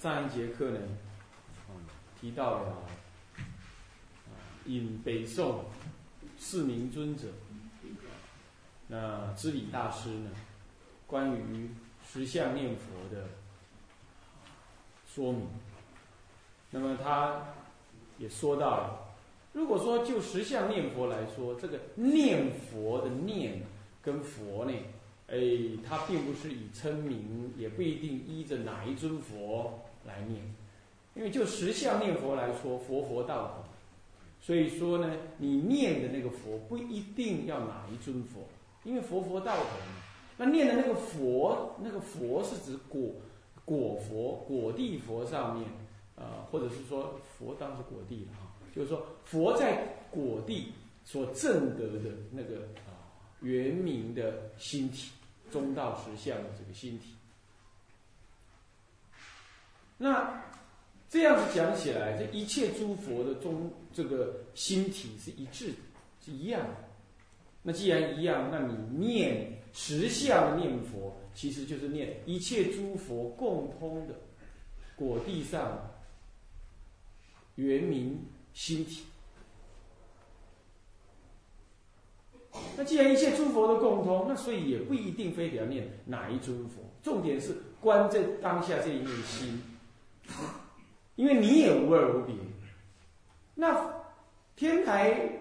上一节课呢，提到了引北宋四明尊者，那知礼大师呢，关于十相念佛的。说明，那么他也说到了，如果说就十相念佛来说，这个念佛的念跟佛呢，哎，它并不是以称名，也不一定依着哪一尊佛来念，因为就十相念佛来说，佛佛道同，所以说呢，你念的那个佛不一定要哪一尊佛，因为佛佛道同，那念的那个佛，那个佛是指果。果佛、果地佛上面，呃，或者是说佛当是果地了哈，就是说佛在果地所证得的那个啊圆明的心体，中道实相的这个心体。那这样子讲起来，这一切诸佛的中这个心体是一致的，是一样的。那既然一样，那你念。实相念佛，其实就是念一切诸佛共通的果地上圆明心体。那既然一切诸佛都共通，那所以也不一定非得要念哪一尊佛，重点是观这当下这一念心，因为你也无二无别。那天台。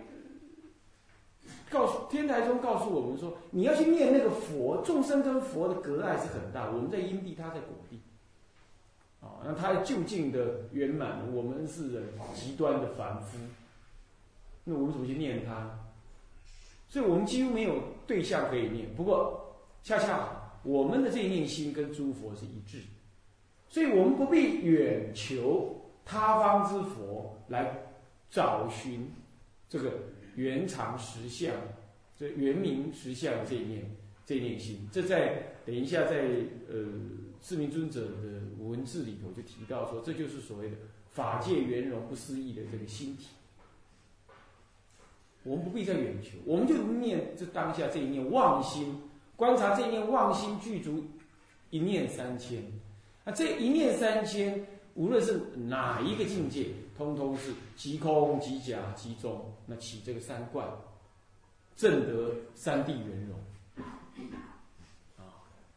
告诉天台宗告诉我们说，你要去念那个佛，众生跟佛的隔碍是很大。我们在因地，他在果地，啊，那他就近的圆满，我们是极端的凡夫，那我们怎么去念他？所以我们几乎没有对象可以念。不过恰恰我们的这一念心跟诸佛是一致的，所以我们不必远求他方之佛来找寻这个。圆常实相，这圆明实相这一念，这一念心，这在等一下在呃四明尊者的文字里头就提到说，这就是所谓的法界圆融不思议的这个心体。我们不必再远求，我们就念这当下这一念妄心，观察这一念妄心具足一念三千，这一念三千，无论是哪一个境界。通通是即空即假即中，那起这个三观，正得三地圆融啊，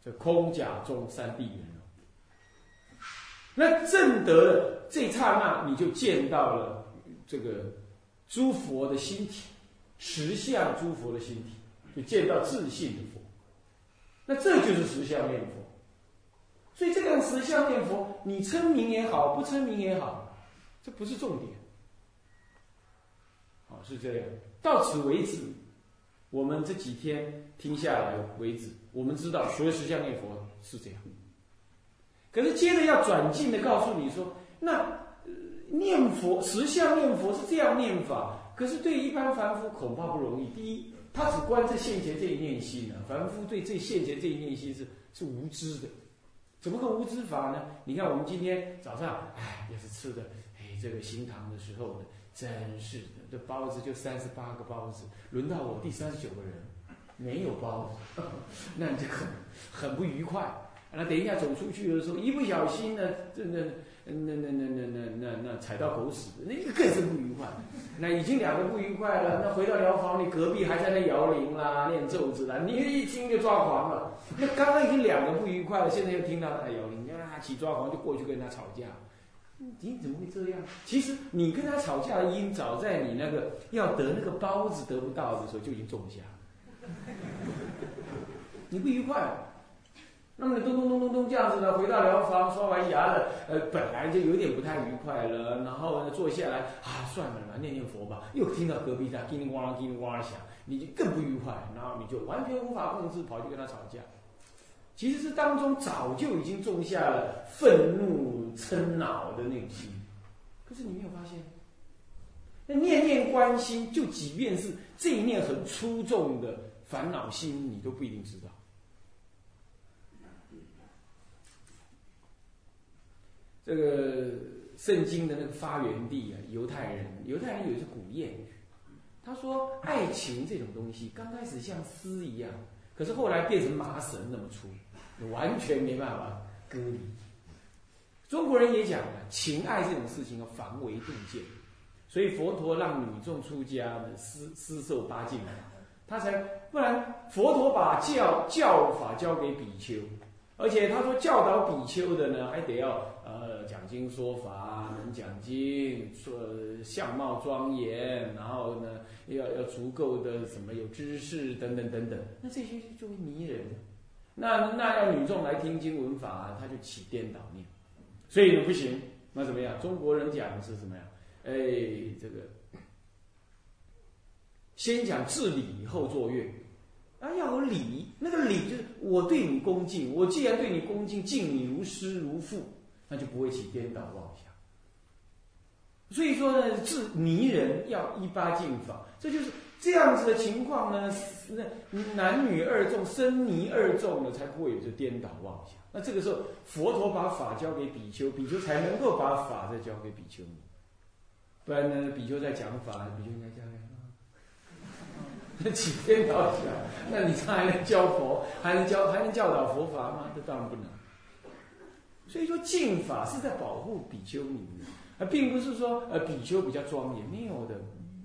这空假中三地圆融。那正得的这刹那，你就见到了这个诸佛的心体，实相诸佛的心体，就见到自信的佛。那这就是实相念佛。所以这个实相念佛，你称名也好，不称名也好。这不是重点，啊，是这样。到此为止，我们这几天听下来为止，我们知道学十相念佛是这样。可是接着要转进的告诉你说，那念佛十相念佛是这样念法，可是对一般凡夫恐怕不容易。第一，他只观这现前这一念心呢，凡夫对这现前这一念心是是无知的，怎么个无知法呢？你看我们今天早上，哎，也是吃的。这个行堂的时候呢，真是的，这包子就三十八个包子，轮到我第三十九个人没有包子，那你就很很不愉快。那等一下走出去的时候，一不小心呢，这那那那那那那那那踩到狗屎，那个更是不愉快。那已经两个不愉快了，那回到疗房里，隔壁还在那摇铃啦、念咒子啦，你一听就抓狂了。那刚刚已经两个不愉快了，现在又听到他摇铃，啊，起抓狂就过去跟他吵架。你怎么会这样？其实你跟他吵架的因，早在你那个要得那个包子得不到的时候就已经种下。你不愉快，那么你咚咚咚咚咚这样子呢，回到疗房刷完牙了，呃，本来就有点不太愉快了，然后呢坐下来啊，算了啦，念念佛吧。又听到隔壁在叮铃咣啷、叮铃咣啷响，你就更不愉快，然后你就完全无法控制，跑去跟他吵架。其实这当中早就已经种下了愤怒、嗔恼的内心，可是你没有发现？那念念关心，就即便是这一念很出众的烦恼心，你都不一定知道。这个圣经的那个发源地啊，犹太人，犹太人有一句古谚语，他说爱情这种东西刚开始像丝一样，可是后来变成麻绳那么粗，完全没办法割离。中国人也讲了，情爱这种事情要防微杜渐，所以佛陀让女众出家呢，施施受八禁法，他才不然佛陀把教教法交给比丘，而且他说教导比丘的呢，还得要经说法，能讲经，说相貌庄严，然后呢要要足够的什么有知识等等等等，那这些就会迷人。那那要女众来听经闻法，他就起颠倒念。所以不行，那怎么样？中国人讲的是什么呀？哎，这个先讲治理，后作乐。啊，要有礼，那个礼就是我对你恭敬，我既然对你恭敬，敬你如师如父，那就不会起颠倒妄想。所以说呢，治泥人要一八敬法，这就是这样子的情况呢。那男女二众，生泥二众呢，才不会有这颠倒妄想。那这个时候，佛陀把法交给比丘，比丘才能够把法再交给比丘尼，不然呢，比丘在讲法，比丘应该讲那起颠倒起来，那你这还能教佛，还能教，还能教导佛法吗？这当然不能。所以说，净法是在保护比丘尼，而并不是说呃比丘比较庄严，没有的。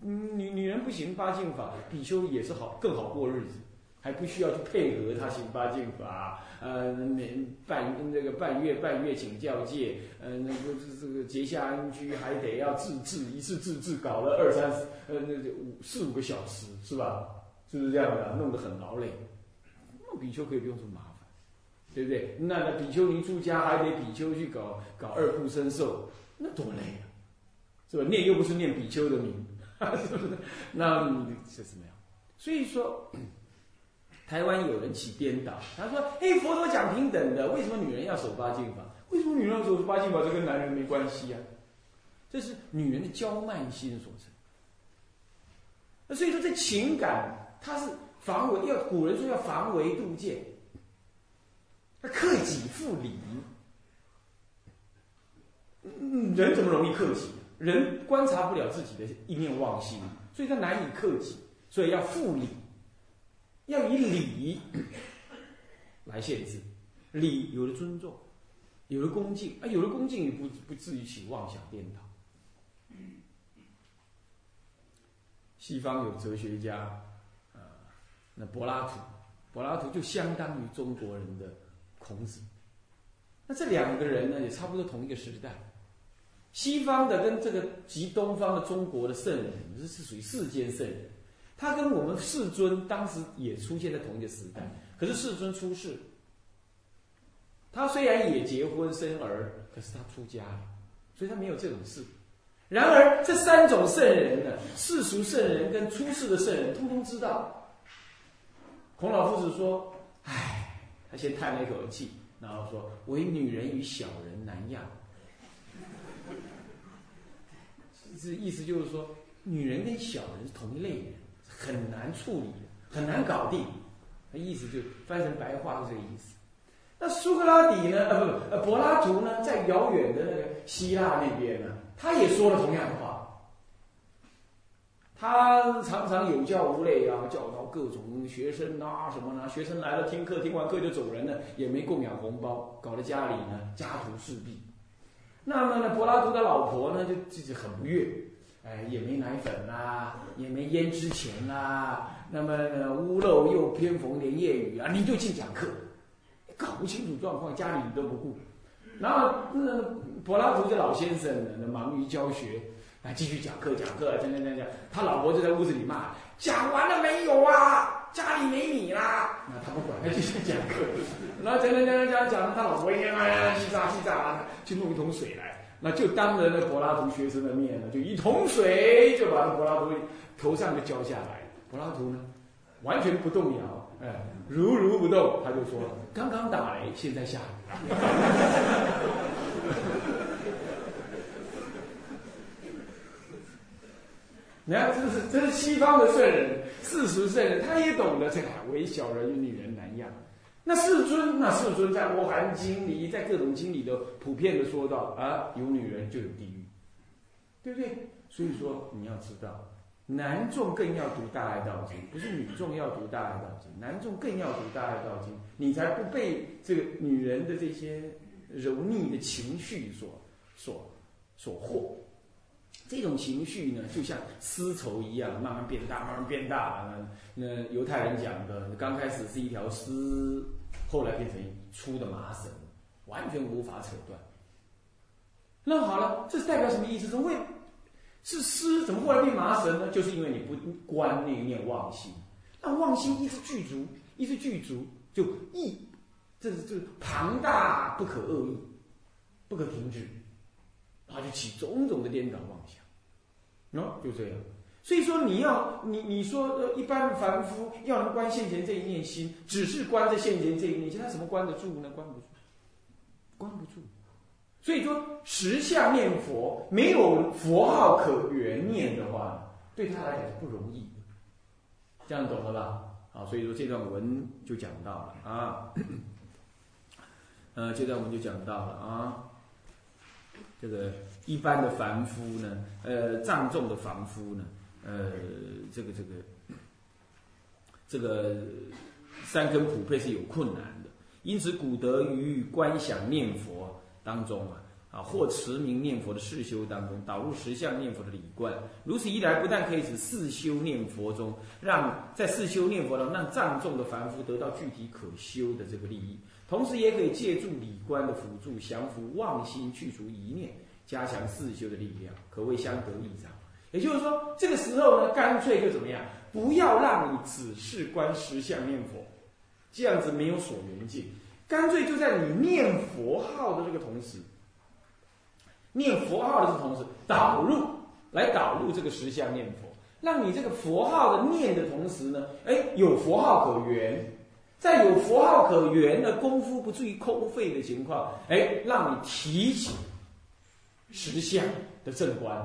女女人不行八净法，比丘也是好，更好过日子。还不需要去配合他行八敬法，呃，年半那个半月半月请教戒，呃，那个这这个结下安居还得要自治，一次自治搞了二三十，呃，那五四五个小时是吧？是不是这样的？弄得很劳累。那比丘可以不用这么，对不对？那那比丘尼出家还得比丘去搞搞二部身受，那多累啊，是吧？念又不是念比丘的名，是不是？那是怎么样？所以说。台湾有人起颠倒，他说：“嘿，佛陀讲平等的，为什么女人要守八禁法？为什么女人要守八禁法？这跟男人没关系啊？这是女人的娇慢心所成。那所以说，这情感它是防微，要古人说要防微杜渐，他克己复礼。人怎么容易克己？人观察不了自己的一念妄心，所以他难以克己，所以要复礼。”要以礼来限制，礼有了尊重，有了恭敬啊，有了恭敬，你不不至于起妄想颠倒。西方有哲学家啊，那柏拉图，柏拉图就相当于中国人的孔子。那这两个人呢，也差不多同一个时代。西方的跟这个及东方的中国的圣人，这是属于世间圣人。他跟我们世尊当时也出现在同一个时代，可是世尊出世，他虽然也结婚生儿，可是他出家了，所以他没有这种事。然而这三种圣人呢，世俗圣人跟出世的圣人，通通知道。孔老夫子说：“唉，他先叹了一口气，然后说：‘唯女人与小人难养。’这意思就是说，女人跟小人是同一类人。”很难处理，很难搞定。那意思就翻成白话是这个意思。那苏格拉底呢？呃，不，呃，柏拉图呢？在遥远的那个希腊那边呢，他也说了同样的话。他常常有教无类啊，教各种学生啊什么呢？学生来了听课，听完课就走人了，也没供养红包，搞得家里呢家徒四壁。那么呢，柏拉图的老婆呢，就自己很不悦。哎，也没奶粉啦，也没胭脂钱啦，那么呢屋漏又偏逢连夜雨啊，你就进讲课，搞不清楚状况，家里你都不顾。然后那柏拉图这老先生呢，忙于教学，啊，继续讲课讲课，讲讲讲讲，他老婆就在屋子里骂：讲完了没有啊？家里没米啦！那他不管，他继续讲课。然后讲讲讲讲讲，他老婆一天啊，稀喳稀喳，去弄一桶水来。那就当着那柏拉图学生的面呢，就一桶水就把柏拉图头上就浇下来。柏拉图呢，完全不动摇，哎，如如不动。他就说：“刚刚打雷，现在下雨。”你看，这是这是西方的圣人，世俗圣人，他也懂得这个为小人与女人难养。那世尊，那世尊在《我含经》里，在各种经里都普遍的说到啊，有女人就有地狱，对不对？所以说你要知道，男众更要读《大爱道经》，不是女众要读《大爱道经》，男众更要读《大爱道经》，你才不被这个女人的这些柔腻的情绪所所所惑。这种情绪呢，就像丝绸一样，慢慢变大，慢慢变大。那那犹太人讲的，刚开始是一条丝。后来变成粗的麻绳，完全无法扯断。那好了，这代表什么意思？怎么会是丝？怎么后来变麻绳呢？就是因为你不观那一念妄心，那妄心一直具足，一直具足，就意，这是这是庞大不可遏抑，不可停止，它就起种种的颠倒妄想。喏，就这样。所以说，你要你你说呃，一般凡夫要能观现前这一念心，只是观着现前这一念心，他怎么关得住呢？关不住，关不住。所以说，时下念佛没有佛号可圆念的话，对他来讲是不容易。这样懂了吧？好，所以说这段文就讲到了啊，呃，这段文就讲到了啊，这个一般的凡夫呢，呃，藏众的凡夫呢。呃，这个这个这个三根普配是有困难的，因此古德于观想念佛当中啊，或持名念佛的世修当中，导入十相念佛的理观。如此一来，不但可以使四修念佛中，让在四修念佛中让藏众的凡夫得到具体可修的这个利益，同时也可以借助理观的辅助，降服妄心，去除一念，加强四修的力量，可谓相得益彰。也就是说，这个时候呢，干脆就怎么样？不要让你只是观十相念佛，这样子没有所缘境。干脆就在你念佛号的这个同时，念佛号的同时，导入来导入这个十相念佛，让你这个佛号的念的同时呢，哎，有佛号可缘，在有佛号可缘的功夫不至于空费的情况，哎，让你提起十相的正观。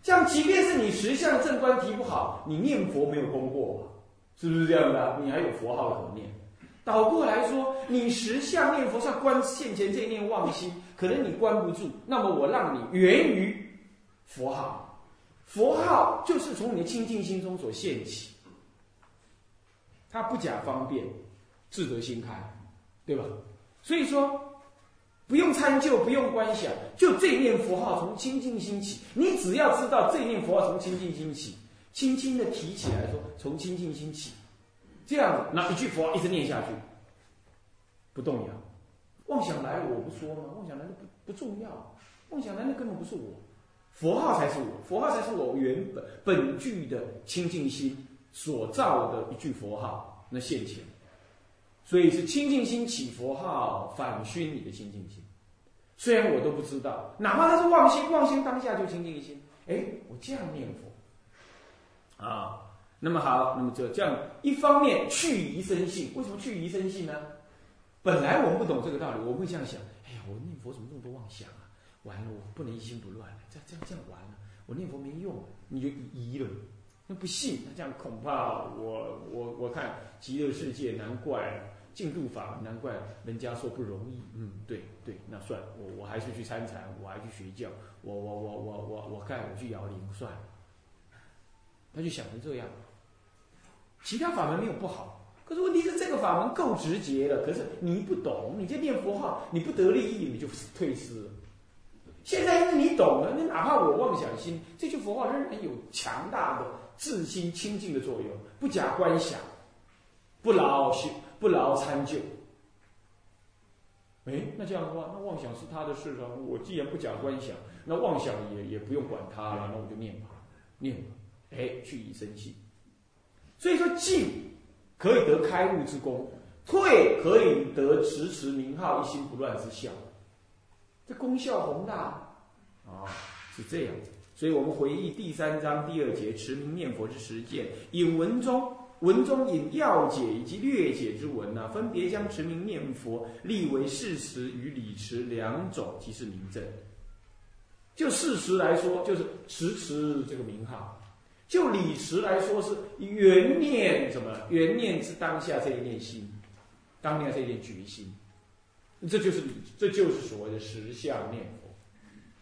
这样，即便是你十相正观提不好，你念佛没有功过，是不是这样的？你还有佛号可念。倒过来说，你十相念佛像观现前这念妄心，可能你关不住，那么我让你源于佛号，佛号就是从你的清净心中所现起，它不假方便，自得心开，对吧？所以说。不用参究，不用观想，就这念佛号从清净心起。你只要知道这念佛号从清净心起，轻轻的提起来说，从清净心起，这样子，那一句佛号一直念下去，不动摇。妄想来了，我不说吗？妄想来了不不重要，妄想来了根本不是我，佛号才是我，佛号才是我原本本具的清净心所造的一句佛号，那现前。所以是清净心起佛号，反熏你的清净心。虽然我都不知道，哪怕他是妄心，妄心当下就清净心。哎，我这样念佛啊，那么好，那么就这样一方面去疑生信。为什么去疑生信呢？本来我们不懂这个道理，我会这样想：哎呀，我念佛怎么这么多妄想啊？完了，我不能一心不乱这样这样这样完了，我念佛没用，你就疑了。那不信，那这样恐怕我我我看极乐世界，难怪净土法，难怪人家说不容易。嗯，对对，那算了我我还是去参禅，我还去学教，我我我我我我看我去摇铃算了。他就想成这样，其他法门没有不好，可是问题是这个法门够直接了，可是你不懂，你这念佛号你不得利益，你就退失了。现在因为你懂了，你哪怕我妄想心，这句佛号仍然有强大的。自心清净的作用，不假观想，不劳心，不劳参究。哎，那这样的话，那妄想是他的事了。我既然不假观想，那妄想也也不用管他了，那我就念吧，念吧。哎，去以生气。所以说，进可以得开悟之功，退可以得持持名号一心不乱之效。这功效宏大啊，是这样。所以我们回忆第三章第二节持名念佛之实践，引文中文中引要解以及略解之文呢，分别将持名念佛立为事实与理持两种，即是名证。就事实来说，就是持持这个名号；就理持来说，是原念什么？原念之当下这一念心。当下这一念决心，这就是这就是所谓的实相念佛。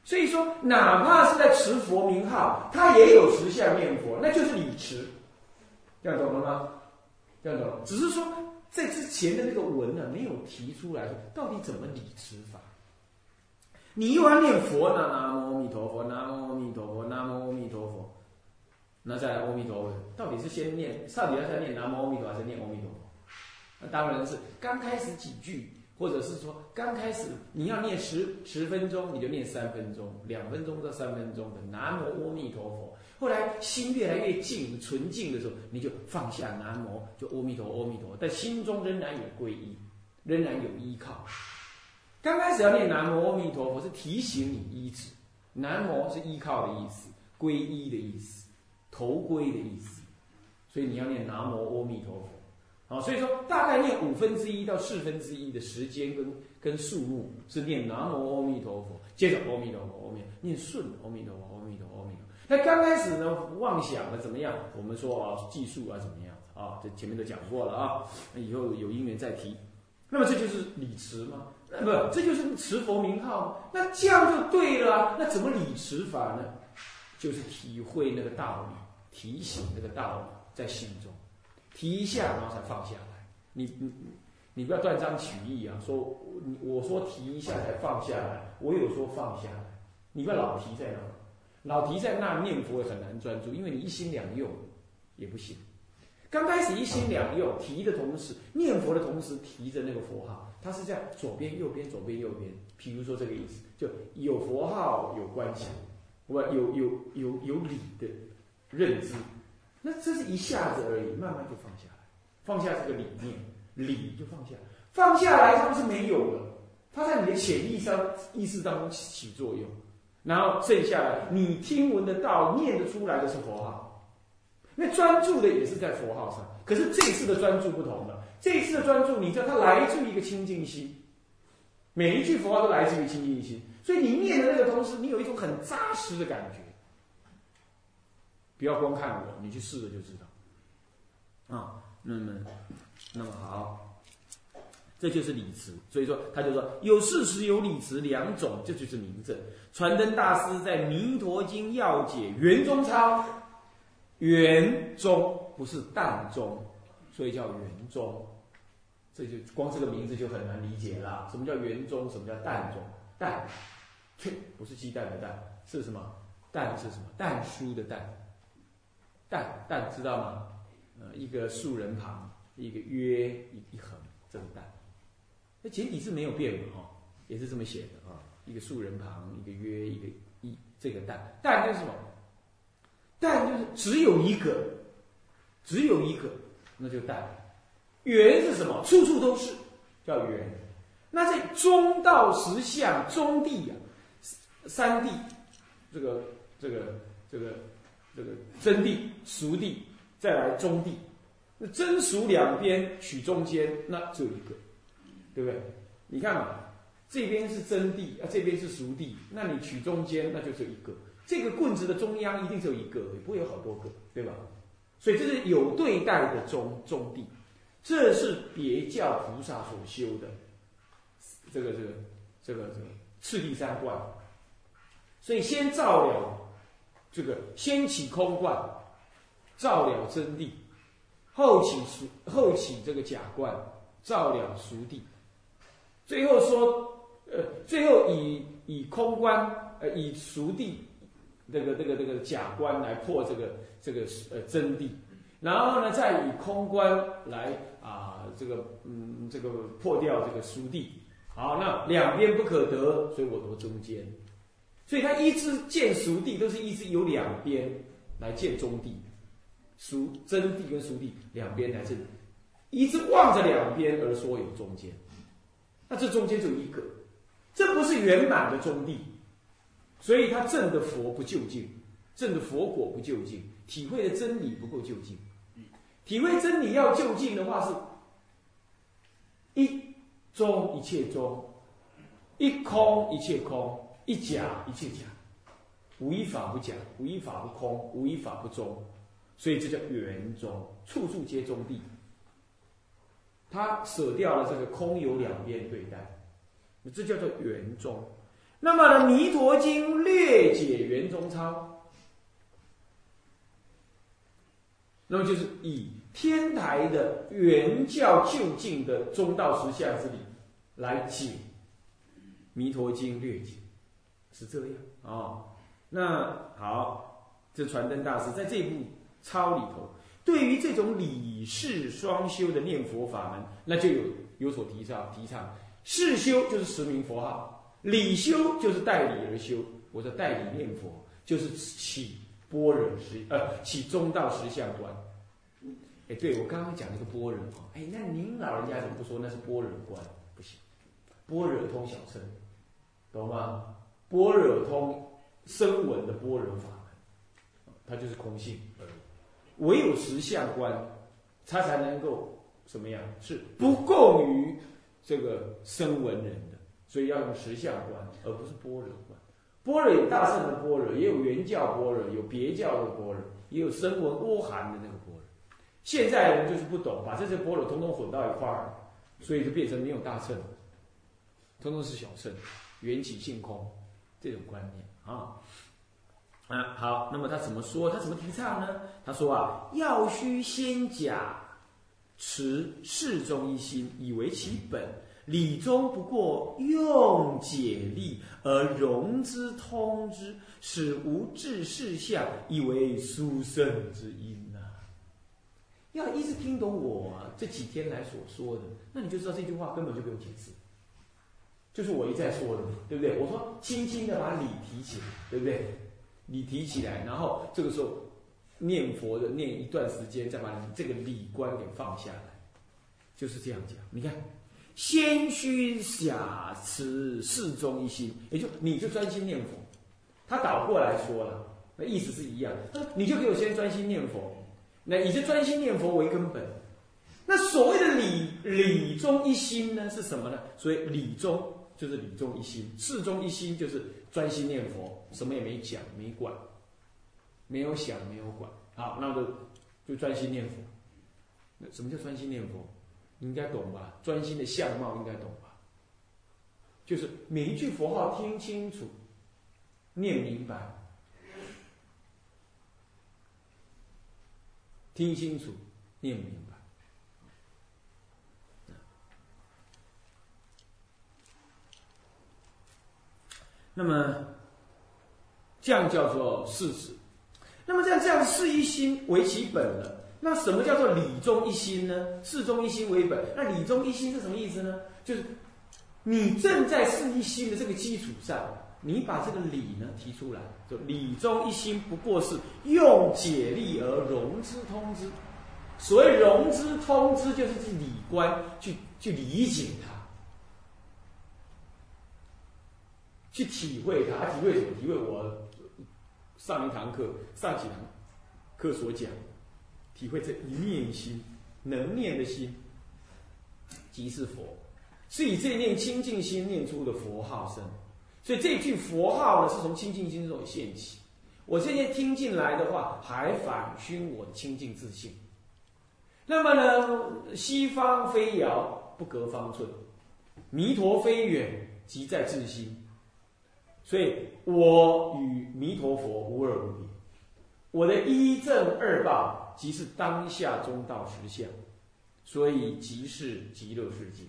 所以说，哪怕是在持佛名号，他也有实相念佛，那就是理持。这样懂了吗？这样懂。只是说，在之前的那个文呢，没有提出来说，到底怎么理持法。你又要念佛呢？南无阿弥陀佛，南无阿弥陀佛，南无阿弥陀佛。那再来阿弥陀佛，到底是先念，到底要先念南无阿弥陀还是念阿弥陀佛？那当然是刚开始几句，或者是说刚开始你要念十十分钟，你就念三分钟，两分钟到三分钟的南无阿弥陀佛。后来心越来越静、纯净的时候，你就放下南无，就阿弥陀、阿弥陀，但心中仍然有皈依，仍然有依靠。刚开始要念南无阿弥陀佛，是提醒你依止；南无是依靠的意思，皈依的意思，头归的意思。所以你要念南无阿弥陀佛。好，所以说大概念五分之一到四分之一的时间跟跟数目是念南无阿弥陀佛，接着阿弥陀佛，阿弥念顺阿弥陀佛，阿弥陀佛，阿弥陀。那刚开始呢，妄想了怎么样？我们说啊，计数啊怎么样啊？这前面都讲过了啊，那以后有因缘再提。那么这就是礼持吗？那不，这就是持佛名号。那这样就对了。那怎么理持法呢？就是体会那个道理，提醒这个道理在心中。提一下，然后才放下来。你你你不要断章取义啊！说你我说提一下才放下来，我有说放下来。你不要老提在那，老提在那念佛也很难专注，因为你一心两用也不行。刚开始一心两用，提的同时念佛的同时提着那个佛号，它是这样左边右边左边右边。譬如说这个意思，就有佛号有关系，我有有有有理的认知。那这是一下子而已，慢慢就放下来，放下这个理念，理就放下，放下来它不是没有了，它在你的潜意识意识当中起起作用，然后剩下来你听闻得到、念得出来的是佛号，那专注的也是在佛号上，可是这一次的专注不同了，这一次的专注，你知道它来自于一个清净心，每一句佛号都来自于清净心，所以你念的那个同时，你有一种很扎实的感觉。不要光看我，你去试了就知道。啊，那么，那么好，这就是理持。所以说，他就说有事实有理持两种，这就是明证。传灯大师在《弥陀经要解》圆中抄，圆中不是淡中，所以叫圆中。这就光这个名字就很难理解了。什么叫圆中？什么叫淡中？淡，切，不是鸡蛋的蛋，是什么？蛋是什么？蛋书的蛋。蛋蛋知道吗？呃，一个竖人旁，一个约一一横，这个蛋。那简体字没有变嘛？哈，也是这么写的啊。一个竖人旁，一个约，一个一，这个蛋蛋就是什么？蛋就是只有一个，只有一个，那就蛋。圆是什么？处处都是，叫圆。那在中道实相中地呀，三地，这个这个这个。这个真谛、熟谛，再来中谛。那真熟两边取中间，那只有一个，对不对？你看嘛，这边是真谛啊，这边是熟谛，那你取中间，那就只有一个。这个棍子的中央一定只有一个，也不会有好多个，对吧？所以这是有对待的中中谛，这是别教菩萨所修的这个这个这个这个次第三观。所以先照了。这个先起空观，照了真谛；后起熟，后起这个假观，照了熟谛。最后说，呃，最后以以空观，呃，以熟谛，这个这个这个假观来破这个这个呃真谛，然后呢，再以空观来啊，这个嗯，这个破掉这个熟谛。好，那两边不可得，所以我夺中间。所以他一直见熟地，都是一直有两边来见中地，熟真地跟熟地两边来这里，一直望着两边而说有中间，那这中间就一个，这不是圆满的中地，所以他证的佛不究竟，证的佛果不究竟，体会的真理不够究竟，体会真理要究竟的话是，一中一切中，一空一切空。一假一切假，无一法不假，无一法不空，无一法不中，所以这叫圆中，处处皆中地。他舍掉了这个空有两边对待，这叫做圆中。那么呢，《弥陀经》略解圆中操，那么就是以天台的原教就近的中道实相之理来解《弥陀经》略解，是这样啊。那好，这传灯大师在这部抄里头，对于这种理事双修的念佛法门，那就有有所提倡。提倡事修就是实名佛号。理修就是代理而修，我说代理念佛就是起般若实呃起中道实相观。哎，对我刚刚讲那个般若啊，哎，那您老人家怎么不说那是般若观？不行，般若通小乘，懂吗？般若通声闻的般若法门，它就是空性。唯有实相观，它才能够什么样？是不共于这个声闻人的。所以要用实相观，而不是般若观。般若有大圣的般若，也有原教般若，有别教的般若，也有声闻阿含的那个般若。现在人就是不懂，把这些般若统统混到一块儿，所以就变成没有大乘，通通是小乘，缘起性空这种观念啊。啊，好，那么他怎么说？他怎么提倡呢？他说啊，要须先假持事中一心，以为其本。理中不过用解力而融之通之，使无智事相，以为殊胜之因呐。要一直听懂我这几天来所说的，那你就知道这句话根本就不用解释，就是我一再说的，对不对？我说轻轻的把理提起来，对不对？理提起来，然后这个时候念佛的念一段时间，再把你这个理观给放下来，就是这样讲。你看。先须假持事中一心，也就你就专心念佛。他倒过来说了，那意思是一样。你就给我先专心念佛，那以就专心念佛为根本。那所谓的理理中一心呢，是什么呢？所以理中就是理中一心，事中一心就是专心念佛，什么也没讲没管，没有想没有管。好，那就就专心念佛。那什么叫专心念佛？你应该懂吧？专心的相貌应该懂吧？就是每一句佛号听清楚、念明白、听清楚、念明白。那么这样叫做事实。那么这样这样事一心为其本了。那什么叫做理中一心呢？事中一心为本。那理中一心是什么意思呢？就是你正在事一心的这个基础上，你把这个理呢提出来，就理中一心不过是用解力而融之通之。所谓融之通之，就是去理观，去去理解它，去体会它。体会什么？体会我上一堂课、上几堂课所讲。体会这一念心，能念的心，即是佛，是以这念清净心念出的佛号声。所以这句佛号呢，是从清净心中现起。我这些听进来的话，还反熏我的清净自信。那么呢，西方非遥不隔方寸，弥陀非远即在自心。所以我与弥陀佛无二无别。我的一正二报。即是当下中道实相，所以即是极乐世界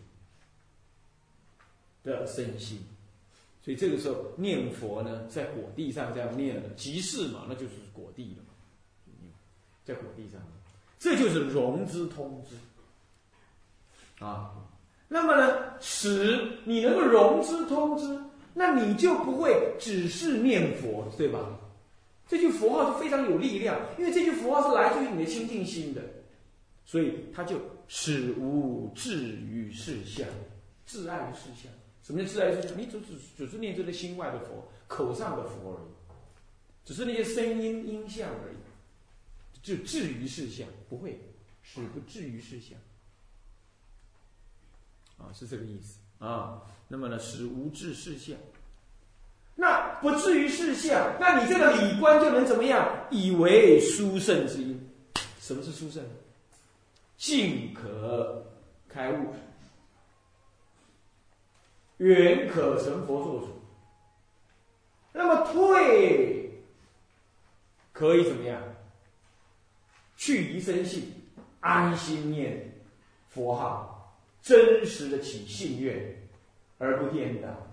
的身心。所以这个时候念佛呢，在果地上这样念了，即是嘛，那就是果地了嘛。在果地上，这就是融资通知啊。那么呢，使你能够融资通知，那你就不会只是念佛，对吧？这句佛号就非常有力量，因为这句佛号是来自于你的清净心的，所以它就使无至于事相，至爱事相。什么叫至爱事相？你只只只是念这个心外的佛，口上的佛而已，只是那些声音音像而已，就至于事相，不会使不至于事相。啊，是这个意思啊，那么呢，使无智视线。那不至于视线，那你这个理观就能怎么样？以为殊胜之音。什么是殊胜？尽可开悟，远可成佛作主。那么退可以怎么样？去疑生性，安心念佛号。真实的起信愿，而不颠倒。